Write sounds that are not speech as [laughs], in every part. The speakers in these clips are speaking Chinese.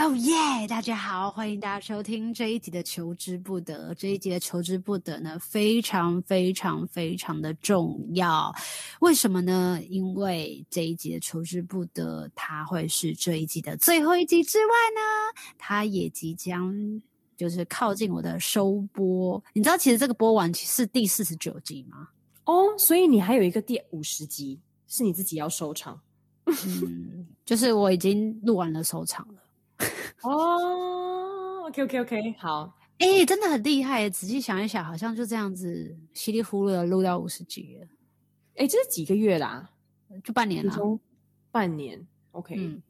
哦耶！大家好，欢迎大家收听这一集的《求之不得》。这一集的《求之不得》呢，非常非常非常的重要。为什么呢？因为这一集的《求之不得》，它会是这一集的最后一集之外呢，它也即将就是靠近我的收播。你知道，其实这个播完是第四十九集吗？哦，所以你还有一个第五十集是你自己要收场。嗯，就是我已经录完了收场了。哦、oh，OK OK OK，好，哎、欸，真的很厉害。仔细想一想，好像就这样子稀里糊涂的录到五十集了。哎、欸，这是几个月啦？就半年了。半年，OK。嗯，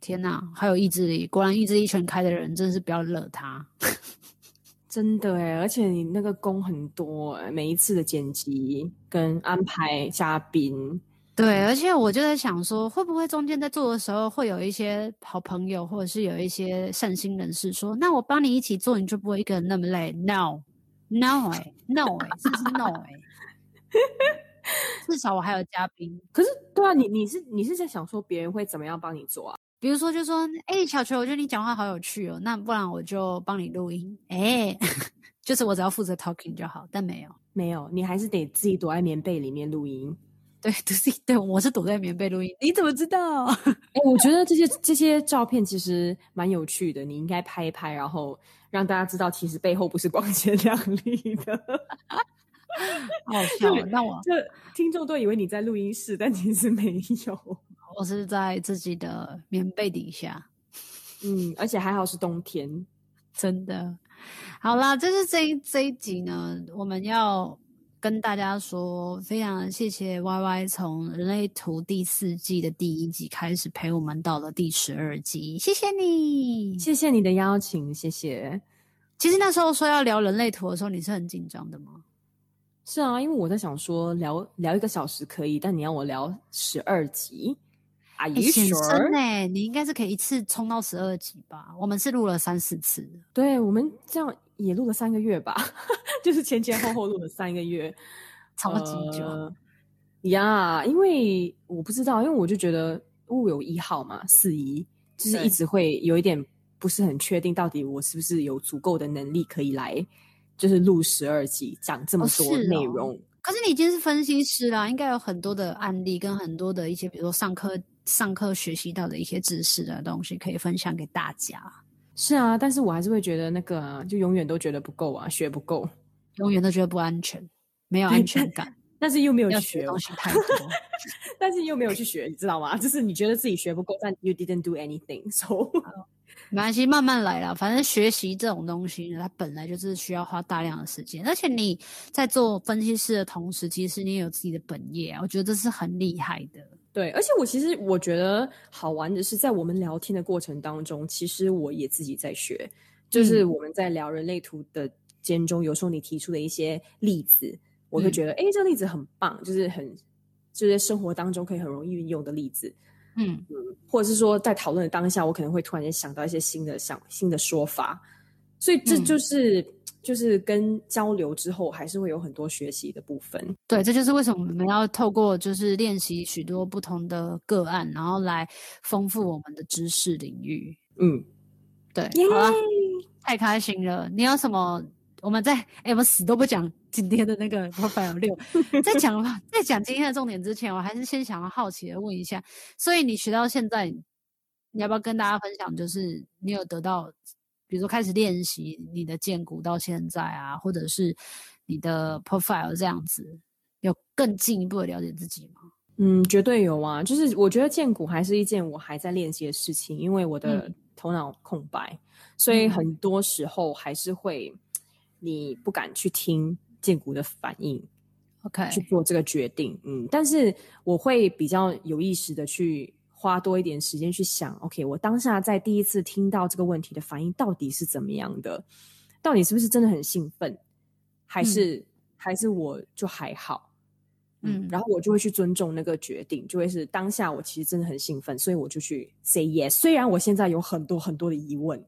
天哪，还有意志力，果然意志力全开的人，真的是不要惹他。[laughs] [laughs] 真的哎，而且你那个工很多，每一次的剪辑跟安排嘉宾。对，而且我就在想说，会不会中间在做的时候，会有一些好朋友，或者是有一些善心人士说，那我帮你一起做，你就不会一个人那么累。No，No，哎，No，哎，这是 No，哎，至少我还有嘉宾。可是，对啊，你你是你是在想说别人会怎么样帮你做啊？比如说，就说，哎，小球，我觉得你讲话好有趣哦，那不然我就帮你录音。哎，[laughs] 就是我只要负责 talking 就好，但没有，没有，你还是得自己躲在棉被里面录音。对，[laughs] 对，对，我是躲在棉被录音。你怎么知道？[laughs] 哎、欸，我觉得这些这些照片其实蛮有趣的，你应该拍一拍，然后让大家知道，其实背后不是光鲜亮丽的。[laughs] 好笑，那我这听众都以为你在录音室，但其实没有，我是在自己的棉被底下。嗯，而且还好是冬天，真的。好啦，这是这一这一集呢，我们要。跟大家说，非常谢谢 Y Y 从人类图第四季的第一集开始陪我们到了第十二集，谢谢你，谢谢你的邀请，谢谢。其实那时候说要聊人类图的时候，你是很紧张的吗？是啊，因为我在想说聊聊一个小时可以，但你要我聊十二集，Are you sure？欸，你应该是可以一次冲到十二集吧？我们是录了三四次，对，我们这样也录了三个月吧。[laughs] 就是前前后后录了三个月，超级久呀！uh, yeah, 因为我不知道，因为我就觉得物有一号嘛，四一就是一直会有一点不是很确定，到底我是不是有足够的能力可以来，就是录十二集讲这么多内容。哦哦。可是你已经是分析师啦，应该有很多的案例跟很多的一些，比如说上课上课学习到的一些知识的东西，可以分享给大家。是啊，但是我还是会觉得那个啊，就永远都觉得不够啊，学不够。永远都觉得不安全，没有安全感，但是又没有去学东西太多，[laughs] 但是又没有去学，你知道吗？就是你觉得自己学不够，但 you didn't do anything，so [laughs] [laughs] 没关系，慢慢来啦。反正学习这种东西呢，它本来就是需要花大量的时间，而且你在做分析师的同时，其实你也有自己的本业啊，我觉得这是很厉害的。对，而且我其实我觉得好玩的是，在我们聊天的过程当中，其实我也自己在学，就是我们在聊人类图的。间中有时候你提出的一些例子，我会觉得，哎、嗯，这个例子很棒，就是很就是生活当中可以很容易运用的例子，嗯。嗯，或者是说在讨论的当下，我可能会突然间想到一些新的想新的说法，所以这就是、嗯、就是跟交流之后，还是会有很多学习的部分。对，这就是为什么我们要透过就是练习许多不同的个案，然后来丰富我们的知识领域。嗯，对!好了，太开心了，你有什么？我们在哎，我们死都不讲今天的那个 [laughs] Profile 6，在讲在讲今天的重点之前，我还是先想要好奇的问一下，所以你学到现在，你要不要跟大家分享？就是你有得到，比如说开始练习你的荐骨到现在啊，或者是你的 Profile 这样子，有更进一步的了解自己吗？嗯，绝对有啊。就是我觉得荐骨还是一件我还在练习的事情，因为我的头脑空白，嗯、所以很多时候还是会。你不敢去听荐骨的反应，OK，去做这个决定，嗯，但是我会比较有意识的去花多一点时间去想，OK，我当下在第一次听到这个问题的反应到底是怎么样的？到底是不是真的很兴奋，还是、嗯、还是我就还好？嗯，然后我就会去尊重那个决定，就会是当下我其实真的很兴奋，所以我就去 say yes。虽然我现在有很多很多的疑问，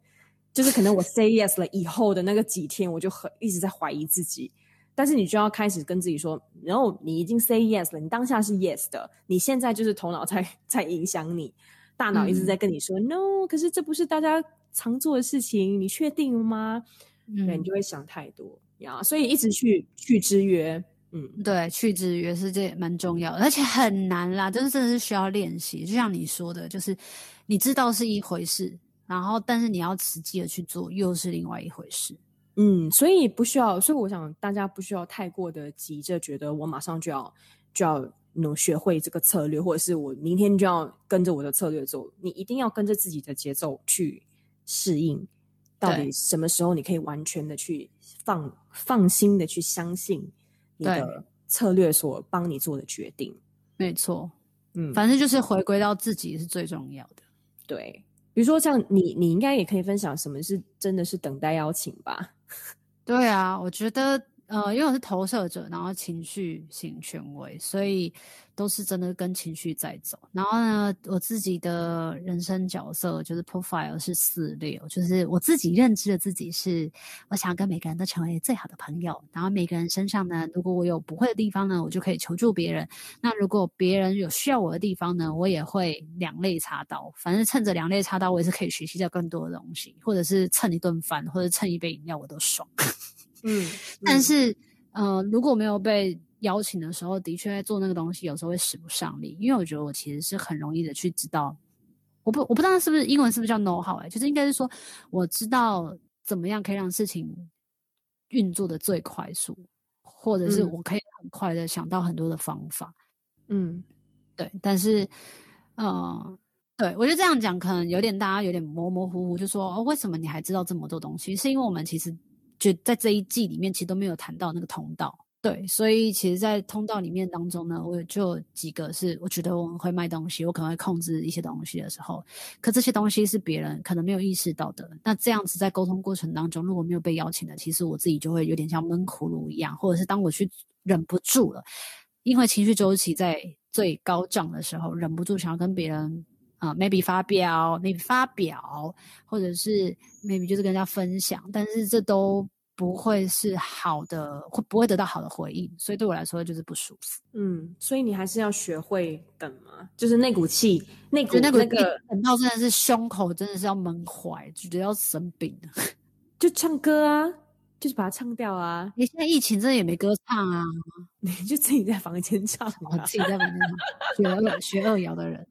就是可能我 [laughs] say yes 了以后的那个几天，我就很一直在怀疑自己。但是你就要开始跟自己说，然后你已经 say yes 了，你当下是 yes 的，你现在就是头脑在 [laughs] 在影响你，大脑一直在跟你说、嗯、no，可是这不是大家常做的事情，你确定吗？嗯，对，你就会想太多呀，所以一直去去制约。嗯，对，去制约是这蛮重要的，而且很难啦，就是真的是需要练习。就像你说的，就是你知道是一回事，然后但是你要实际的去做，又是另外一回事。嗯，所以不需要，所以我想大家不需要太过的急着觉得我马上就要就要能学会这个策略，或者是我明天就要跟着我的策略走。你一定要跟着自己的节奏去适应，到底什么时候你可以完全的去放放心的去相信。你的策略所帮你做的决定，没错，嗯，反正就是回归到自己是最重要的。对，比如说像你，你应该也可以分享什么是真的是等待邀请吧？对啊，我觉得。呃，因为我是投射者，然后情绪型权威，所以都是真的跟情绪在走。然后呢，我自己的人生角色就是 profile 是四六，就是我自己认知的自己是，我想跟每个人都成为最好的朋友。然后每个人身上呢，如果我有不会的地方呢，我就可以求助别人。那如果别人有需要我的地方呢，我也会两肋插刀。反正趁着两肋插刀，我也是可以学习到更多的东西，或者是蹭一顿饭，或者蹭一杯饮料，我都爽。[laughs] 嗯，但是，呃，如果没有被邀请的时候，的确在做那个东西，有时候会使不上力。因为我觉得我其实是很容易的去知道，我不我不知道是不是英文是不是叫 know how 哎，就是应该是说我知道怎么样可以让事情运作的最快速，或者是我可以很快的想到很多的方法。嗯，对。但是，呃，对我觉得这样讲可能有点大家有点模模糊糊，就说哦，为什么你还知道这么多东西？是因为我们其实。就在这一季里面，其实都没有谈到那个通道，对，所以其实，在通道里面当中呢，我就几个是我觉得我们会卖东西，我可能会控制一些东西的时候，可这些东西是别人可能没有意识到的。那这样子在沟通过程当中，如果没有被邀请的，其实我自己就会有点像闷葫芦一样，或者是当我去忍不住了，因为情绪周期在最高涨的时候，忍不住想要跟别人。啊、uh，maybe 发表，maybe 发表，或者是 maybe 就是跟人家分享，但是这都不会是好的，会不会得到好的回应？所以对我来说就是不舒服。嗯，所以你还是要学会等嘛，就是那股气，那股那个等到真的是胸口真的是要闷坏，觉得要生病了，[laughs] 就唱歌啊，就是把它唱掉啊。你现在疫情真的也没歌唱啊，[laughs] 你就自己在房间唱，啊，自己在房间唱，学二学二摇的人。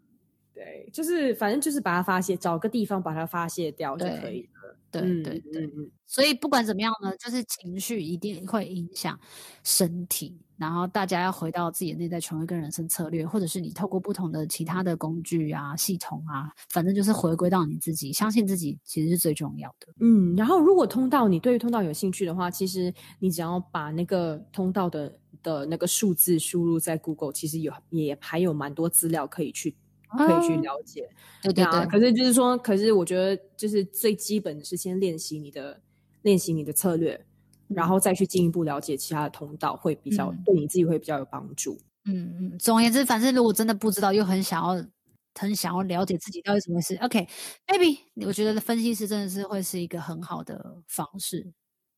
对，就是反正就是把它发泄，找个地方把它发泄掉就可以了。对对对，对，嗯，所以不管怎么样呢，就是情绪一定会影响身体。然后大家要回到自己的内在权威跟人生策略，或者是你透过不同的其他的工具啊、系统啊，反正就是回归到你自己，相信自己其实是最重要的。嗯，然后如果通道你对于通道有兴趣的话，其实你只要把那个通道的的那个数字输入在 Google，其实有也还有蛮多资料可以去。可以去了解，哦、对对对。可是就是说，可是我觉得，就是最基本的是先练习你的练习你的策略，嗯，然后再去进一步了解其他的通道，会比较，嗯、对你自己会比较有帮助。嗯嗯。总而言之，反正如果真的不知道，又很想要很想要了解自己到底怎么回事，OK，Baby，我觉得分析师真的是会是一个很好的方式。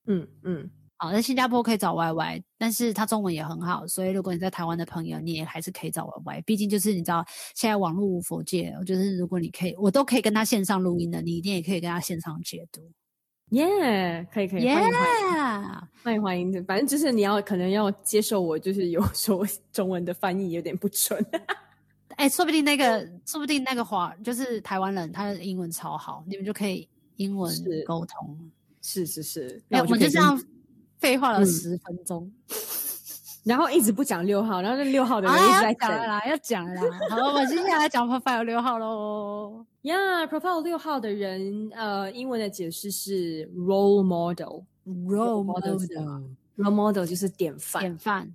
嗯嗯。好，在新加坡可以找 Y Y，但是他中文也很好，所以如果你在台湾的朋友，你也还是可以找 Y Y。毕竟就是你知道，现在网络无佛界，就是如果你可以，我都可以跟他线上录音的，你一定也可以跟他线上解读。耶、yeah，可以可以，yeah! 欢迎欢迎，欢迎欢迎。反正就是你要可能要接受我，就是有 [laughs] 说中文的翻译有点不准。[laughs] 哎、欸，说不定那个，说不定那个华就是台湾人，他的英文超好，你们就可以英文沟通。是是是，那我们就这样。废话了十分钟、嗯，[laughs] 然后一直不讲六号，然后那六号的人一直在讲、啊、啦，要讲啦。好了，我们接下来讲 profile 六号喽。呀、[laughs] yeah,，profile 六号的人，呃，英文的解释是 role model，role model，role model 就是典范，典范。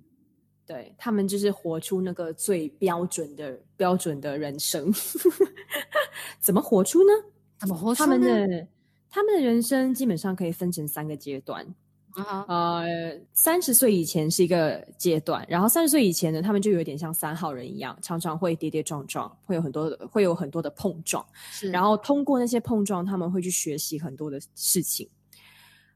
对，他们就是活出那个最标准的标准的人生。[laughs] 怎么活出呢？怎么活出呢？他们的他们的人生基本上可以分成三个阶段。Uh -huh. 呃，三十岁以前是一个阶段，然后三十岁以前呢，他们就有点像三号人一样，常常会跌跌撞撞，会有很多的会有很多的碰撞。是，然后通过那些碰撞，他们会去学习很多的事情。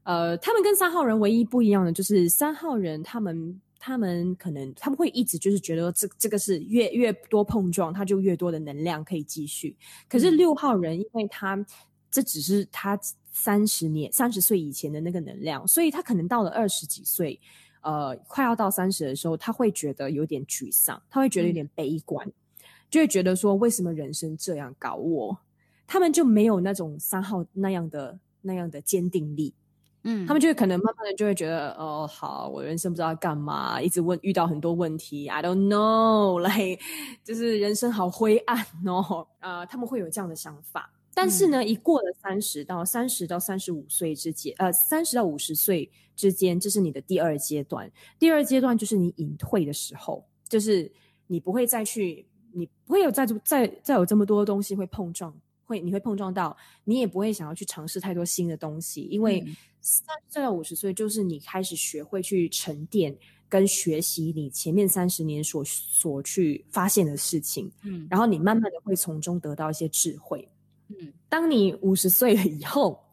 呃，他们跟三号人唯一不一样的就是三号人，他们他们可能他们会一直就是觉得这这个是越越多碰撞，他就越多的能量可以继续。可是六号人，因为他这只是他。三十年、三十岁以前的那个能量，所以他可能到了二十几岁，呃，快要到三十的时候，他会觉得有点沮丧，他会觉得有点悲观，嗯、就会觉得说，为什么人生这样搞我？他们就没有那种三号那样的那样的坚定力，嗯，他们就可能慢慢的就会觉得，哦，好，我人生不知道要干嘛，一直问，遇到很多问题，I don't know，like，[laughs] 就是人生好灰暗哦，啊、呃，他们会有这样的想法。但是呢，一过了三十到三十到三十五岁之间，呃，三十到五十岁之间，这是你的第二阶段。第二阶段就是你隐退的时候，就是你不会再去，你不会有再再再有这么多东西会碰撞，会你会碰撞到，你也不会想要去尝试太多新的东西，因为三十到五十岁就是你开始学会去沉淀跟学习你前面三十年所所去发现的事情，嗯，然后你慢慢的会从中得到一些智慧。嗯，当你五十岁了以后，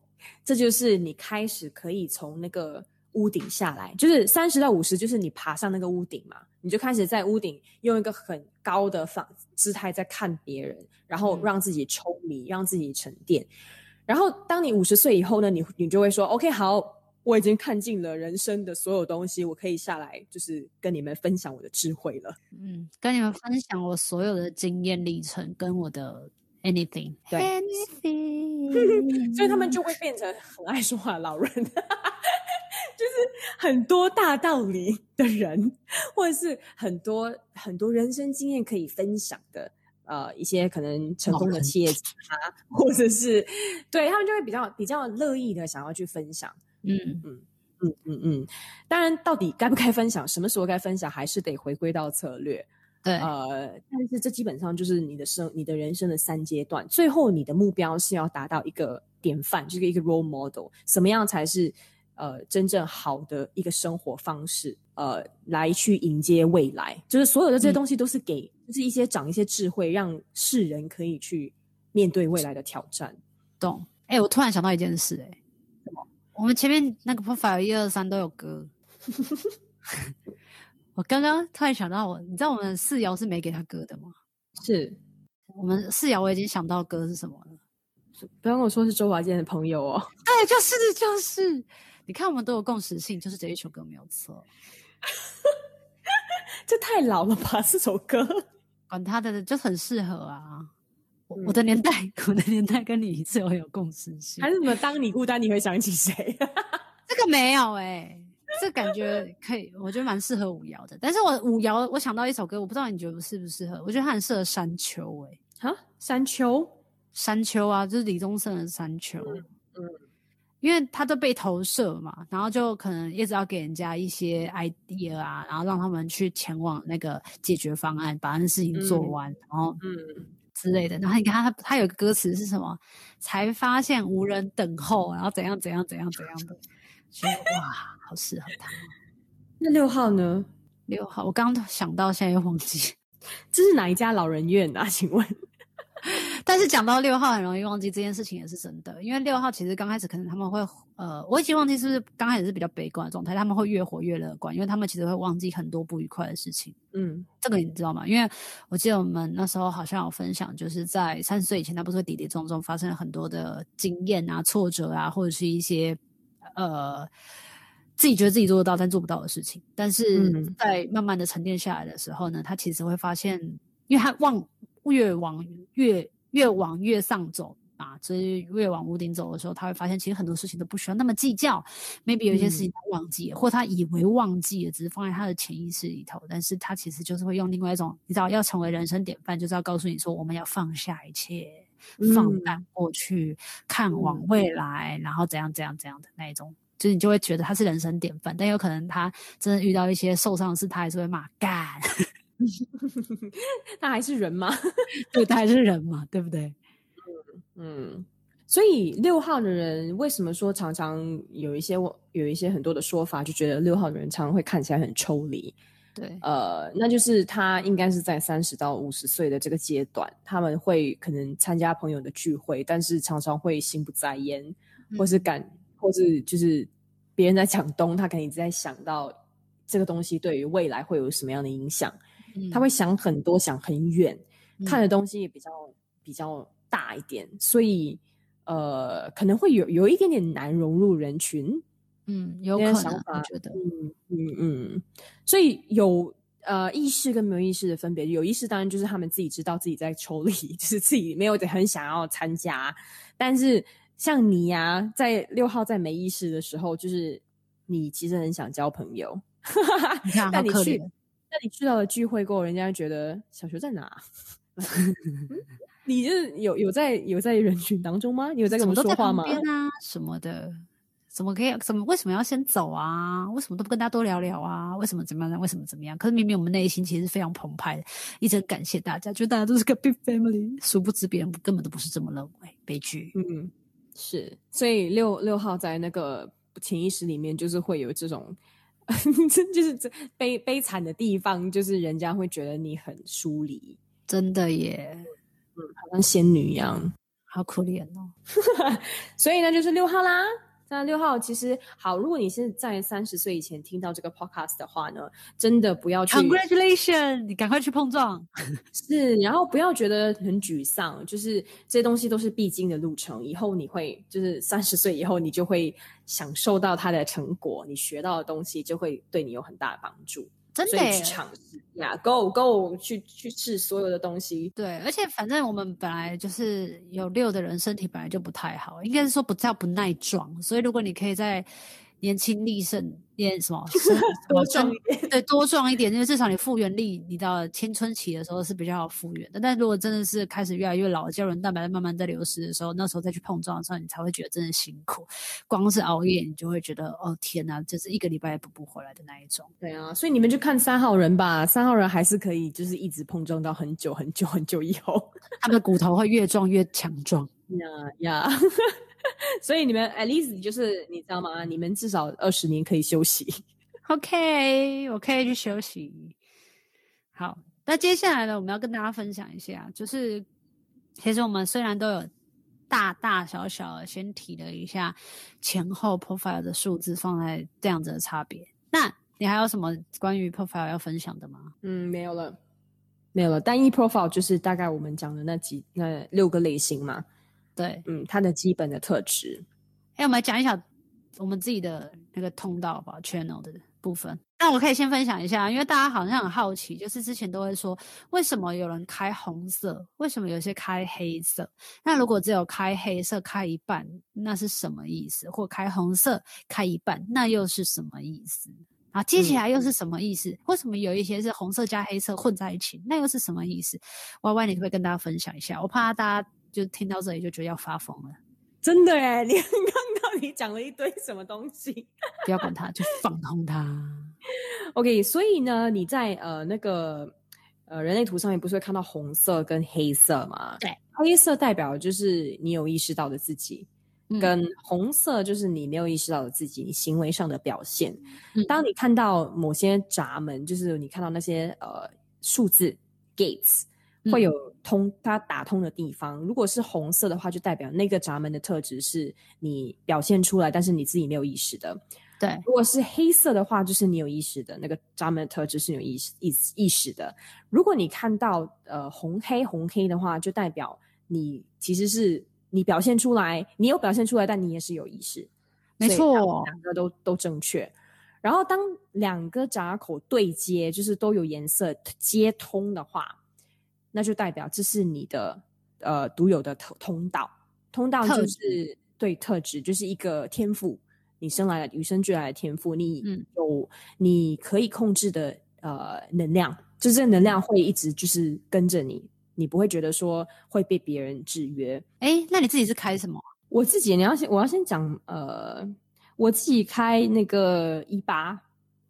这就是你开始可以从那个屋顶下来，就是三十到五十，就是你爬上那个屋顶嘛，你就开始在屋顶用一个很高的方姿态在看别人，然后让自己抽离，让自己沉淀。然后当你五十岁以后呢，你你就会说，OK，好，我已经看尽了人生的所有东西，我可以下来，就是跟你们分享我的智慧了。嗯，跟你们分享我所有的经验历程跟我的。Anything，[laughs] 对，Anything，[laughs] 所以他们就会变成很爱说话的老人，[laughs] 就是很多大道理的人，或者是很多很多人生经验可以分享的，呃，一些可能成功的企业家，或者是对他们就会比较比较乐意的想要去分享。嗯。嗯嗯嗯嗯，当然，到底该不该分享，什么时候该分享，还是得回归到策略。对，呃，但是这基本上就是你的生，你的人生的三阶段。最后，你的目标是要达到一个典范，就是一个 role model。什么样才是呃真正好的一个生活方式？呃，来去迎接未来，就是所有的这些东西都是给，嗯、就是一些长一些智慧，让世人可以去面对未来的挑战。懂？哎、欸，我突然想到一件事、欸，哎，什么？我们前面那个 profile 一二三都有歌。[laughs] 我刚刚突然想到我，我你知道我们四爻是没给他歌的吗？是我们四爻，我已经想到歌是什么了。不要跟我说是周华健的朋友哦。对，就是就是，你看我们都有共识性，就是这一首歌没有错。[laughs] 这太老了吧？这首歌，管他的，就很适合啊。我，我的年代，[laughs] 我的年代跟你最有有共识性。还是什么？当你孤单，你会想起谁？[laughs] 这个没有哎、欸。这感觉可以，我觉得蛮适合五爻的。但是我五爻，我想到一首歌，我不知道你觉得适不适合？我觉得它很适合山丘诶、欸。哈，山丘，山丘啊，就是李宗盛的山丘。嗯，嗯，因为他都被投射嘛，然后就可能一直要给人家一些 idea 啊，然后让他们去前往那个解决方案，把那事情做完，嗯、然后嗯之类的。然后你看他，他有个歌词是什么？才发现无人等候，然后怎样怎样怎样怎样的。[laughs] 觉得哇，好适合他。那六号呢？六号，我刚刚想到，现在又忘记，[laughs] 这是哪一家老人院啊？[laughs] 请问？[laughs] 但是讲到六号，很容易忘记这件事情也是真的，因为六号其实刚开始可能他们会，呃，我已经忘记是不是刚开始是比较悲观的状态，他们会越活越乐观，因为他们其实会忘记很多不愉快的事情。嗯，这个你知道吗？因为我记得我们那时候好像有分享，就是在三十岁以前，他不是会跌跌撞撞，发生了很多的经验啊、挫折啊，或者是一些。呃，自己觉得自己做得到但做不到的事情，但是在慢慢的沉淀下来的时候呢，他其实会发现，因为他往越往越越往越上走啊，所以越往屋顶走的时候，他会发现其实很多事情都不需要那么计较，maybe 有一些事情他忘记了，嗯，或他以为忘记了，只是放在他的潜意识里头，但是他其实就是会用另外一种，你知道，要成为人生典范，就是要告诉你说，我们要放下一切。放淡过去，嗯，看往未来，然后怎样怎样怎样的那一种，就是你就会觉得他是人生典范。但有可能他真的遇到一些受伤的事，他还是会骂干。[laughs] 他还是人吗？[laughs] 对，他还是人嘛，对不对？嗯 [laughs] 嗯。所以六号的人为什么说常常有一些有一些很多的说法，就觉得六号的人常常会看起来很抽离。对，呃，那就是他应该是在三十到五十岁的这个阶段，他们会可能参加朋友的聚会，但是常常会心不在焉，或是感，嗯、或是就是别人在讲东，他可能一直在想到这个东西对于未来会有什么样的影响，嗯、他会想很多，想很远，嗯、看的东西也比较比较大一点，所以呃，可能会有有一点点难融入人群。嗯，有可能，想法，我觉得，嗯嗯嗯，所以有呃意识跟没有意识的分别，有意识当然就是他们自己知道自己在抽离，[laughs] 就是自己没有很想要参加。但是像你呀、啊，在六号在没意识的时候，就是你其实很想交朋友，[laughs] 你看，但你去，那你去到了聚会过后，人家觉得小球在哪？[laughs] [laughs] 你是有有在有在人群当中吗？你有在跟我们说话吗？啊，什么的。怎么可以？怎么为什么要先走啊？为什么都不跟大家多聊聊啊？为什么怎么样？为什么怎么样？可是明明我们内心其实是非常澎湃的，一直很感谢大家，觉得大家都是个 big family。殊不知别人根本都不是这么认为，悲剧。嗯，是。所以六六号在那个潜意识里面，就是会有这种，[laughs] 就是这悲悲惨的地方，就是人家会觉得你很疏离，真的耶，嗯，好像仙女一样，好可怜哦。[laughs] 所以呢，就是六号啦。那六号其实好，如果你是在三十岁以前听到这个 podcast 的话呢，真的不要去 congratulation，你赶快去碰撞，[laughs] 是，然后不要觉得很沮丧，就是这些东西都是必经的路程，以后你会就是三十岁以后你就会享受到它的成果，你学到的东西就会对你有很大的帮助。真的去尝试呀，Go Go 去去试所有的东西。对，而且反正我们本来就是有六的人，身体本来就不太好，应该是说不叫不耐撞，所以如果你可以在年轻力盛。练什么？[laughs] 多壮一点，对，多壮一点，因为至少你复原力，你到青春期的时候是比较好复原的。但如果真的是开始越来越老，胶原蛋白慢慢在流失的时候，那时候再去碰撞的时候，你才会觉得真的辛苦。光是熬夜，你就会觉得哦天哪，就是一个礼拜也补不回来的那一种。对啊，所以你们就看三号人吧，三号人还是可以，就是一直碰撞到很久很久很久以后，[laughs] 他们的骨头会越撞越强壮。呀呀。[laughs] 所以你们 at least 就是你知道吗？你们至少二十年可以休息。OK，我可以去休息。好，那接下来呢，我们要跟大家分享一下，就是其实我们虽然都有大大小小的先提了一下前后 profile 的数字放在这样子的差别，那你还有什么关于 profile 要分享的吗？嗯，没有了，没有了。单一 profile 就是大概我们讲的那几那六个类型嘛。对，嗯，它的基本的特质。哎，我们来讲一下我们自己的那个通道吧，channel 的部分。那我可以先分享一下，因为大家好像很好奇，就是之前都会说，为什么有人开红色，为什么有些开黑色？那如果只有开黑色开一半，那是什么意思？或开红色开一半，那又是什么意思？啊，接起来又是什么意思？嗯、为什么有一些是红色加黑色混在一起？那又是什么意思？Y Y，你可不可以跟大家分享一下？我怕大家。就听到这里就觉得要发疯了，真的哎！你刚刚到底讲了一堆什么东西？不要管他，就放空他。[laughs] OK，所以呢，你在呃那个呃人类图上面不是会看到红色跟黑色吗？对，黑色代表就是你有意识到的自己，嗯、跟红色就是你没有意识到的自己，你行为上的表现。嗯、当你看到某些闸门，就是你看到那些呃数字 gates。会有通它打通的地方，如果是红色的话，就代表那个闸门的特质是你表现出来，但是你自己没有意识的。对，如果是黑色的话，就是你有意识的，那个闸门的特质是有意识意识意识的。如果你看到呃红黑红黑的话，就代表你其实是你表现出来，你有表现出来，但你也是有意识。没错，两个都都正确。然后当两个闸口对接，就是都有颜色接通的话。那就代表这是你的呃独有的通通道，通道就是特对特质，就是一个天赋，你生来的与生俱来的天赋，你有、嗯、你可以控制的呃能量，就这能量会一直就是跟着你，你不会觉得说会被别人制约。哎，那你自己是开什么？我自己你要先我要先讲呃，我自己开那个一八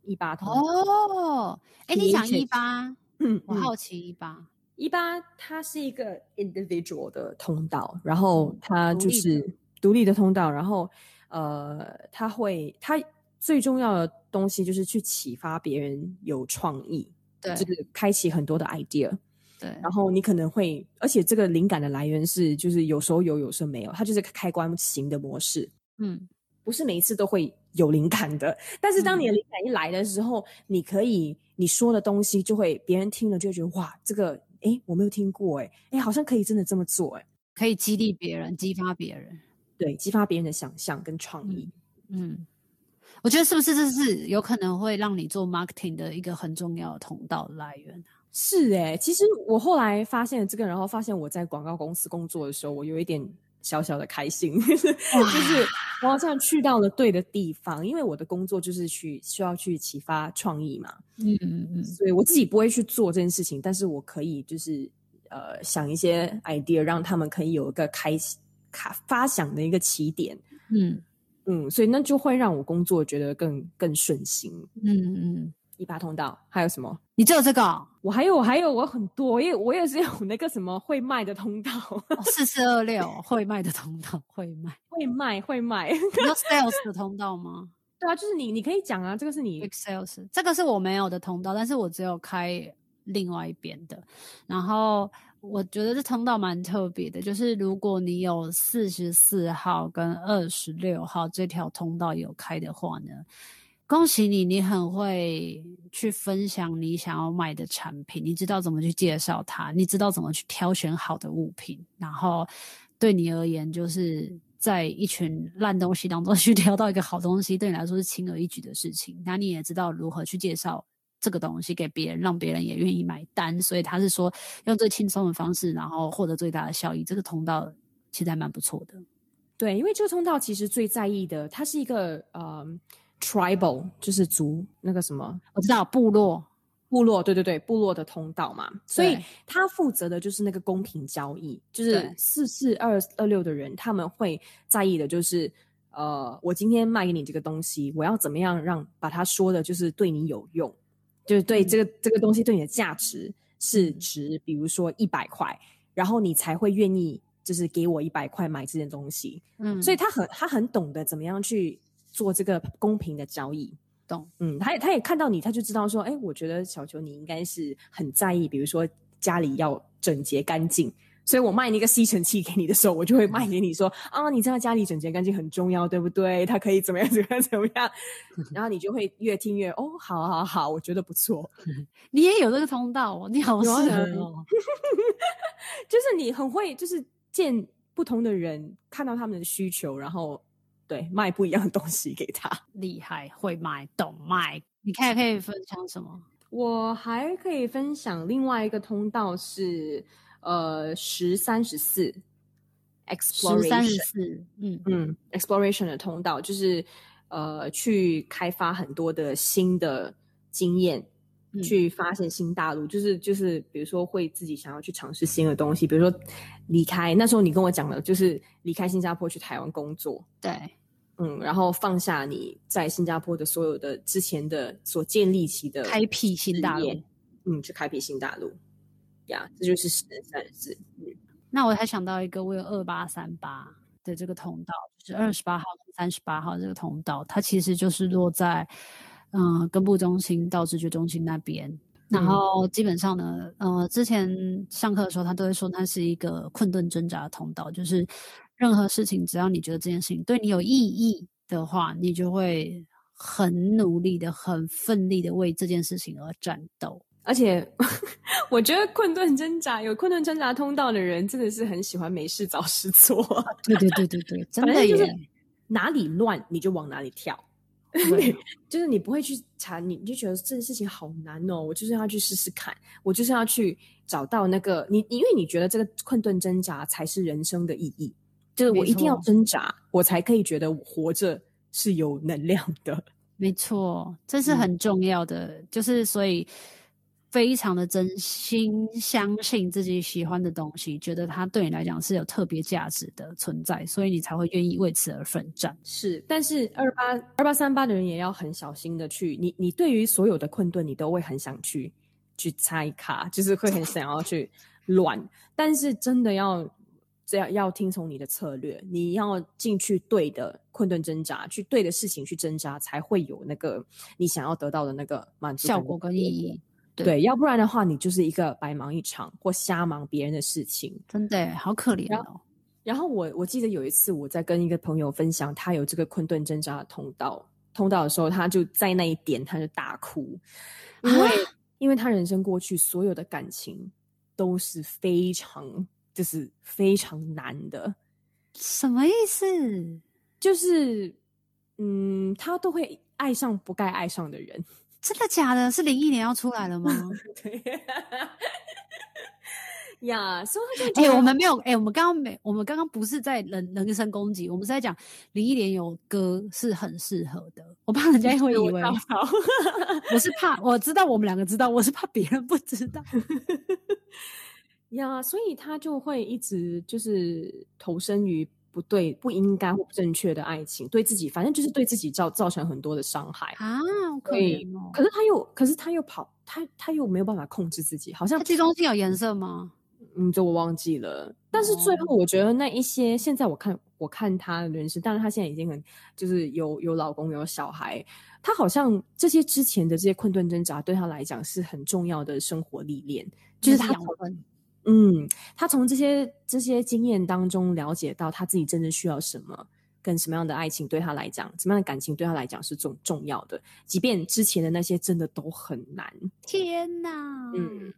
一八通哦，哎，你讲一八，嗯，我好奇一八。一八它是一个 individual 的通道，然后它就是独立的通道，然后呃，它会它最重要的东西就是去启发别人有创意，对，就是开启很多的 idea，对，然后你可能会，而且这个灵感的来源是就是有时候有，有时候没有，它就是开关型的模式，嗯，不是每一次都会有灵感的，但是当你的灵感一来的时候，嗯、你可以你说的东西就会别人听了就会觉得哇，这个。哎，我没有听过，哎，哎，好像可以真的这么做，哎，可以激励别人，激发别人，对，激发别人的想象跟创意。嗯，嗯，我觉得是不是这是有可能会让你做 marketing 的一个很重要的通道来源？是哎，其实我后来发现了这个，然后发现我在广告公司工作的时候，我有一点。小小的开心，[laughs] 就是我好像去到了对的地方，因为我的工作就是去需要去启发创意嘛，嗯嗯嗯，所以我自己不会去做这件事情，但是我可以就是呃想一些 idea，让他们可以有一个开开发想的一个起点，嗯。嗯，所以那就会让我工作觉得更更顺心，嗯嗯。一八通道还有什么？你只有这个？哦？我还有，我还有，我很多，因为我也是有那个什么会卖的通道，四四二六会卖的通道，会卖，会卖，会卖。你有 sales 的通道吗？[laughs] 对啊，就是你，你可以讲啊，这个是你 sales，这个是我没有的通道，但是我只有开另外一边的。然后我觉得这通道蛮特别的，就是如果你有四十四号跟二十六号这条通道有开的话呢，恭喜你，你很会去分享你想要买的产品，你知道怎么去介绍它，你知道怎么去挑选好的物品，然后对你而言，就是在一群烂东西当中 [laughs] 去挑到一个好东西，对你来说是轻而易举的事情。那你也知道如何去介绍这个东西给别人，让别人也愿意买单。所以他是说用最轻松的方式，然后获得最大的效益。这个通道其实还蛮不错的。对，因为这个通道其实最在意的，它是一个呃。Tribal 就是族那个什么，我知道部落，部落，对对对，部落的通道嘛，所以他负责的就是那个公平交易，就是四四二二六的人他们会在意的就是，呃，我今天卖给你这个东西，我要怎么样让把它说的就是对你有用，就是对这个、嗯、这个东西对你的价值是值，比如说一百块，然后你才会愿意就是给我一百块买这件东西，嗯，所以他很他很懂得怎么样去。做这个公平的交易，懂？嗯，他也他也看到你，他就知道说，哎，我觉得小球你应该是很在意，比如说家里要整洁干净，所以我卖那个吸尘器给你的时候，我就会卖给你说，啊，你知道家里整洁干净很重要，对不对？它可以怎么样怎么样怎么样，[laughs] 然后你就会越听越，哦，好好好，我觉得不错。[laughs] 你也有这个通道哦，你好适合哦，[laughs] 就是你很会，就是见不同的人，看到他们的需求，然后。对，卖不一样的东西给他，厉害，会卖，懂卖。你看可以分享什么？我还可以分享另外一个通道是，呃，十三十四，exploration，十三十四，嗯嗯，exploration 的通道就是，呃，去开发很多的新的经验，嗯、去发现新大陆，就是就是，比如说会自己想要去尝试新的东西，比如说离开那时候你跟我讲的，就是离开新加坡去台湾工作，对。嗯，然后放下你在新加坡的所有的之前的所建立起的，开辟新大陆，嗯，去开辟新大陆，呀，这就是十三十四。嗯，那我还想到一个，我有二八三八的这个通道，就是二十八号跟三十八号这个通道，它其实就是落在嗯、呃、根部中心到直觉中心那边。然后基本上呢，呃，之前上课的时候，他都会说它是一个困顿挣扎的通道，就是。任何事情，只要你觉得这件事情对你有意义的话，你就会很努力的、很奋力的为这件事情而战斗。而且，[laughs] 我觉得困顿挣扎有困顿挣扎通道的人，真的是很喜欢没事找事做。对对对对对，[laughs] 真的就是哪里乱你就往哪里跳。对，[laughs] 就是你不会去查，你就觉得这件事情好难哦，我就是要去试试看，我就是要去找到那个你，因为你觉得这个困顿挣扎才是人生的意义。就是我一定要挣扎，我才可以觉得我活着是有能量的。[laughs] 没错，这是很重要的。嗯、就是所以非常的真心相信自己喜欢的东西，觉得它对你来讲是有特别价值的存在，所以你才会愿意为此而奋战。是，但是二八二八三八的人也要很小心的去，你你对于所有的困顿，你都会很想去去拆卡，就是会很想要去乱。但是真的要这样，要听从你的策略，你要进去对的困顿挣扎，去对的事情去挣扎，才会有那个你想要得到的那个满足效果跟意义。对，对，要不然的话，你就是一个白忙一场或瞎忙别人的事情，真的好可怜哦。然后我我记得有一次我在跟一个朋友分享他有这个困顿挣扎的通道通道的时候，他就在那一点他就大哭，因为、啊、因为他人生过去所有的感情都是非常就是非常难的，什么意思？就是嗯，他都会爱上不该爱上的人。真的假的？是零一年要出来了吗？[laughs] 对 [laughs] 呀，所以哎，我们没有哎、欸，我们刚刚没，我们刚刚不是在人人身攻击，我们是在讲零一年有歌是很适合的。我怕人家会以为，我是怕我知道我们两个知道，我是怕别人不知道。[laughs] 呀，所以他就会一直就是投身于。不对，不应该或不正确的爱情，对自己，反正就是对自己造造成很多的伤害啊！可以、哦，可是他又，可是他又跑，他他又没有办法控制自己，好像这东西有颜色吗？嗯，这我忘记了。但是最后，我觉得那一些，哦、现在我看，我看他的人生，当然他现在已经很，就是有有老公，有小孩，他好像这些之前的这些困顿挣扎，对他来讲是很重要的生活历练，就是他。嗯，他从这些这些经验当中了解到他自己真正需要什么，跟什么样的爱情对他来讲，什么样的感情对他来讲是重重要的，即便之前的那些真的都很难。天哪！嗯，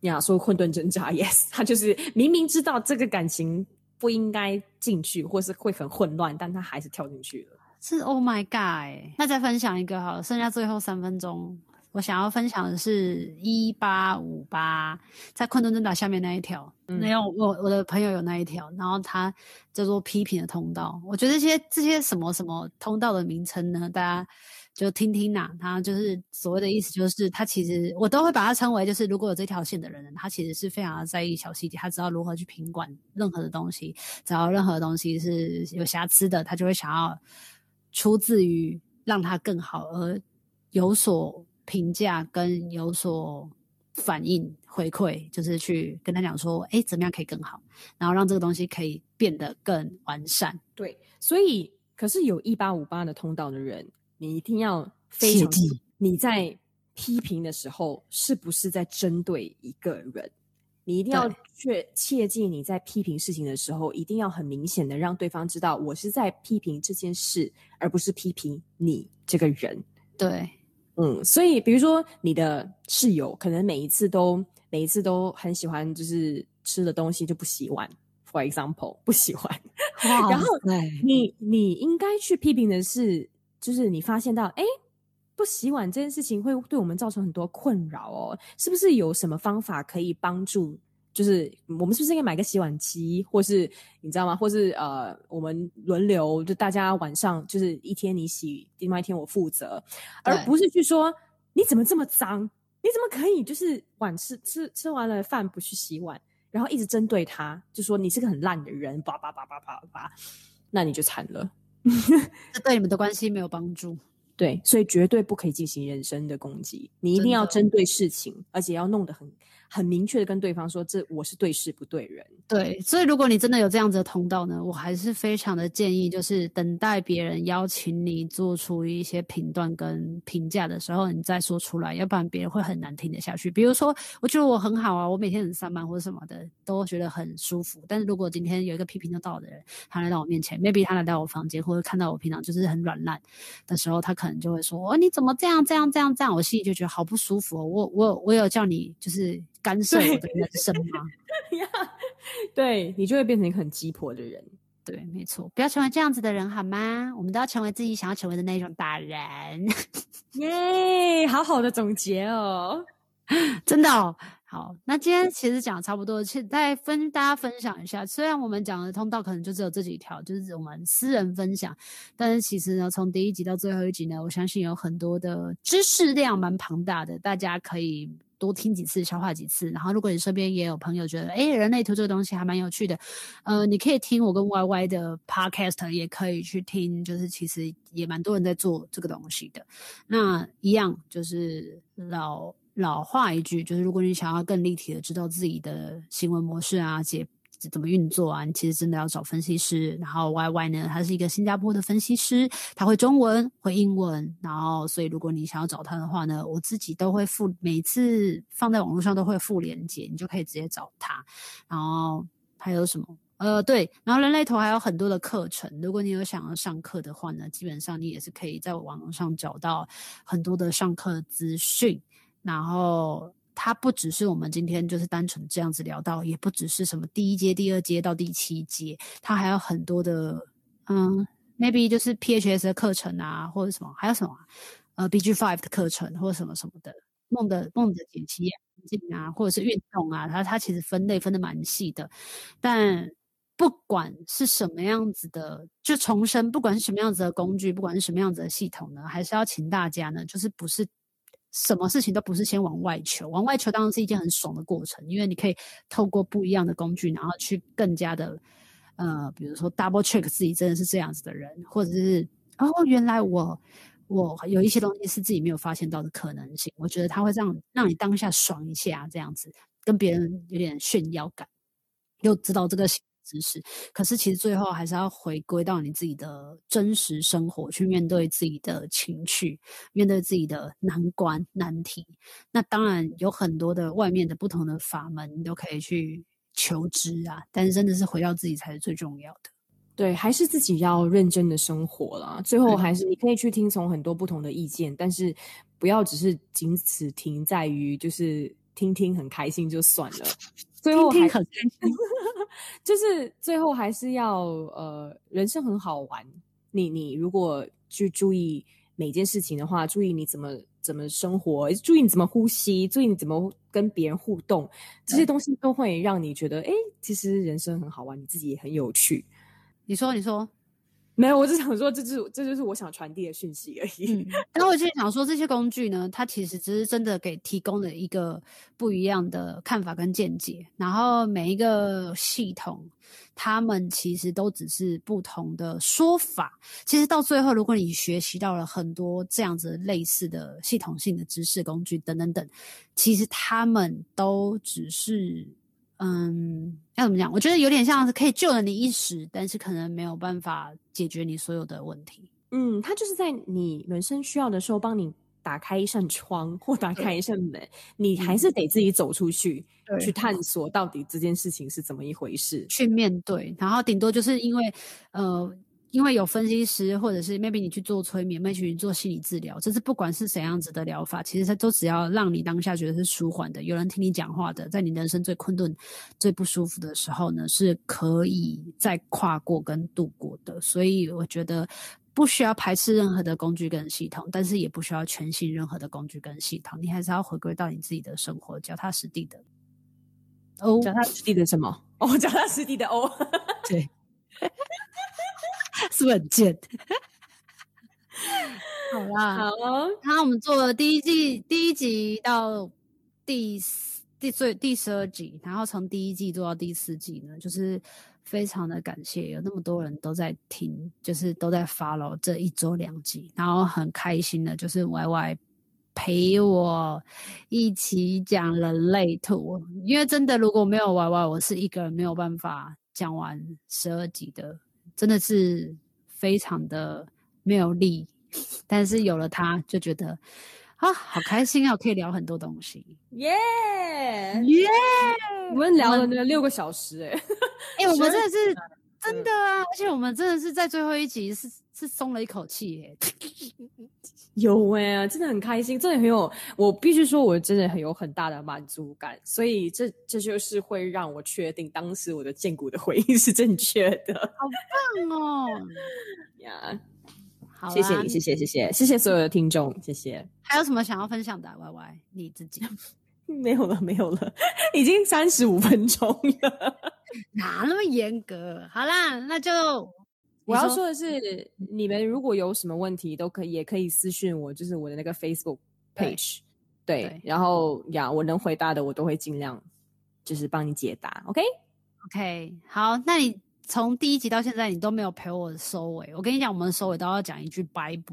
呀，说混沌挣扎，[laughs] yes，他就是明明知道这个感情不应该进去，或是会很混乱，但他还是跳进去了。是 Oh my God！那再分享一个好了，剩下最后三分钟。我想要分享的是一八五八，在困顿挣扎下面那一条，没有我我的朋友有那一条，然后他叫做批评的通道。我觉得这些这些什么什么通道的名称呢，大家就听听呐。他就是所谓的意思，就是他其实我都会把它称为，就是如果有这条线的人，他其实是非常在意小细节，他知道如何去品管任何的东西，只要任何东西是有瑕疵的，他就会想要出自于让它更好而有所。评价跟有所反应回馈，就是去跟他讲说，哎，怎么样可以更好，然后让这个东西可以变得更完善。对，所以可是有一八五八的通道的人，你一定要非常记你在批评的时候是不是在针对一个人？你一定要确切记你在批评事情的时候，一定要很明显的让对方知道，我是在批评这件事，而不是批评你这个人。对。嗯，所以比如说你的室友可能每一次都每一次都很喜欢，就是吃的东西就不洗碗，for example 不喜欢，[laughs] 然后你你应该去批评的是，就是你发现到哎，不洗碗这件事情会对我们造成很多困扰哦，是不是有什么方法可以帮助？就是我们是不是应该买个洗碗机，或是你知道吗？或是呃，我们轮流，就大家晚上就是一天你洗，另外一天我负责，而不是去说你怎么这么脏，你怎么可以就是晚吃吃吃完了饭不去洗碗，然后一直针对他，就说你是个很烂的人，叭叭叭叭叭叭，那你就惨了，这对你们的关系没有帮助。[laughs] 对，所以绝对不可以进行人身的攻击，你一定要针对事情，而且要弄得很。很明确的跟对方说，这我是对事不对人。对，所以如果你真的有这样子的通道呢，我还是非常的建议，就是等待别人邀请你做出一些评断跟评价的时候，你再说出来，要不然别人会很难听得下去。比如说，我觉得我很好啊，我每天很上班或者什么的，都觉得很舒服。但是如果今天有一个批评得到的人，他来到我面前，maybe 他来到我房间，或者看到我平常就是很软烂的时候，他可能就会说：“哦，你怎么这样这样这样这样？”我心里就觉得好不舒服哦。我我我有叫你就是。干涉我的人生吗？[laughs] 对，你就会变成一个很鸡婆的人。对，没错，不要成为这样子的人好吗？我们都要成为自己想要成为的那种大人。[laughs] 耶，好好的总结哦，[laughs] 真的哦。好，那今天其实讲的差不多，其实再分大家分享一下。虽然我们讲的通道可能就只有这几条，就是我们私人分享，但是其实呢，从第一集到最后一集呢，我相信有很多的知识量蛮庞大的，大家可以。多听几次，消化几次。然后，如果你身边也有朋友觉得，哎，人类图这个东西还蛮有趣的，呃，你可以听我跟 Y Y 的 Podcast，也可以去听，就是其实也蛮多人在做这个东西的。那一样就是老老话一句，就是如果你想要更立体的知道自己的行为模式啊，解怎么运作啊，其实真的要找分析师。然后 Y Y 呢，他是一个新加坡的分析师，他会中文，会英文。然后，所以如果你想要找他的话呢，我自己都会附，每次放在网络上都会附连接，你就可以直接找他。然后还有什么？呃，对，然后人类头还有很多的课程，如果你有想要上课的话呢，基本上你也是可以在网络上找到很多的上课资讯。然后它不只是我们今天就是单纯这样子聊到，也不只是什么第一阶、第二阶到第七阶，它还有很多的，嗯，maybe 就是 PHS 的课程啊，或者什么，还有什么，呃，BG Five 的课程或者什么什么的，梦的梦的解析啊，或者是运动啊，它它其实分类分的蛮细的，但。不管是什么样子的，就重申，不管是什么样子的工具，不管是什么样子的系统呢，还是要请大家呢，就是不是什么事情都不是先往外求，往外求当然是一件很爽的过程，因为你可以透过不一样的工具，然后去更加的，呃，比如说 double check 自己真的是这样子的人，或者是哦，原来我我有一些东西是自己没有发现到的可能性，我觉得它会让让你当下爽一下，这样子跟别人有点炫耀感，又知道这个。知识，可是其实最后还是要回归到你自己的真实生活，去面对自己的情绪，面对自己的难关难题。那当然有很多的外面的不同的法门，你都可以去求知啊。但是真的是回到自己才是最重要的。对，还是自己要认真的生活啦。最后还是你可以去听从很多不同的意见，但是不要只是仅此停在于就是听听很开心就算了。最后还很开心。[laughs] 就是最后还是要呃，人生很好玩。你你如果去注意每件事情的话，注意你怎么怎么生活，注意你怎么呼吸，注意你怎么跟别人互动，这些东西都会让你觉得，哎，其实人生很好玩，你自己也很有趣。你说，你说。没有，我只想说，这就是这就是我想传递的讯息而已。嗯，然后我就想说，这些工具呢，它其实只是真的给提供了一个不一样的看法跟见解。然后每一个系统，他们其实都只是不同的说法。其实到最后，如果你学习到了很多这样子类似的系统性的知识工具等等等，其实他们都只是。嗯，要怎么讲？我觉得有点像是可以救了你一时，但是可能没有办法解决你所有的问题。嗯，它就是在你人生需要的时候，帮你打开一扇窗或打开一扇门，你还是得自己走出去，去探索到底这件事情是怎么一回事，去面对。然后顶多就是因为，呃。因为有分析师，或者是 maybe 你去做催眠，maybe 你做心理治疗，这是不管是怎样子的疗法，其实它都只要让你当下觉得是舒缓的，有人听你讲话的，在你人生最困顿、最不舒服的时候呢，是可以再跨过跟度过的。所以我觉得不需要排斥任何的工具跟系统，但是也不需要全信任何的工具跟系统，你还是要回归到你自己的生活，脚踏实地的。哦，脚踏实地的什么？哦，脚踏实地的哦，[laughs] 对。[laughs] 是不是很贱？好啦，好哦。然后我们做了第一季第一集到第第最第十二集，然后从第一季做到第四季呢，就是非常的感谢有那么多人都在听，就是都在 follow 这一周两集，然后很开心的，就是 Y Y 陪我一起讲人类图，因为真的如果没有 Y Y，我是一个人没有办法讲完十二集的。真的是非常的没有力，但是有了他，就觉得啊，好开心啊，可以聊很多东西，耶耶！我们聊了那六个小时，欸，哎，哎，我们真的是真的啊，而且我们真的是在最后一集是是松了一口气，欸，哎。有哎、欸，真的很开心，真的很有，我必须说，我真的很有很大的满足感，所以这这就是会让我确定当时我的荐骨的回应是正确的，好棒哦！[laughs] 呀，好，谢谢你，谢谢谢谢谢谢所有的听众，谢谢。还有什么想要分享的？Y Y，你自己 [laughs] 没有了，没有了，已经三十五分钟了，[laughs] 哪那么严格？好啦，那就。我要说的是，你们如果有什么问题，都可以也可以私讯我，就是我的那个 Facebook page，对，对对，然后呀，我能回答的我都会尽量，就是帮你解答，OK？OK，okay? okay, 好，那你从第一集到现在，你都没有陪我收尾。我跟你讲，我们收尾都要讲一句拜拜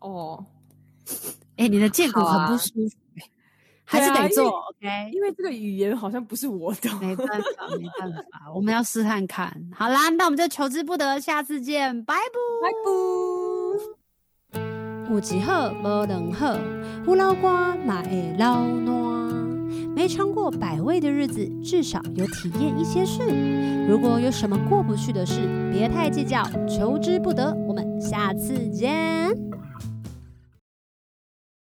哦。哎、欸，你的荐骨很不舒服，还是得做，OK？因为这个语言好像不是我的，没办法，没办法，我们要试探看。好啦，那我们就求之不得，下次见，拜拜。有一好无两好，有老瓜嘛会老烂。没尝过百味的日子，至少有体验一些事。如果有什么过不去的事，别太计较，求之不得。我们下次见。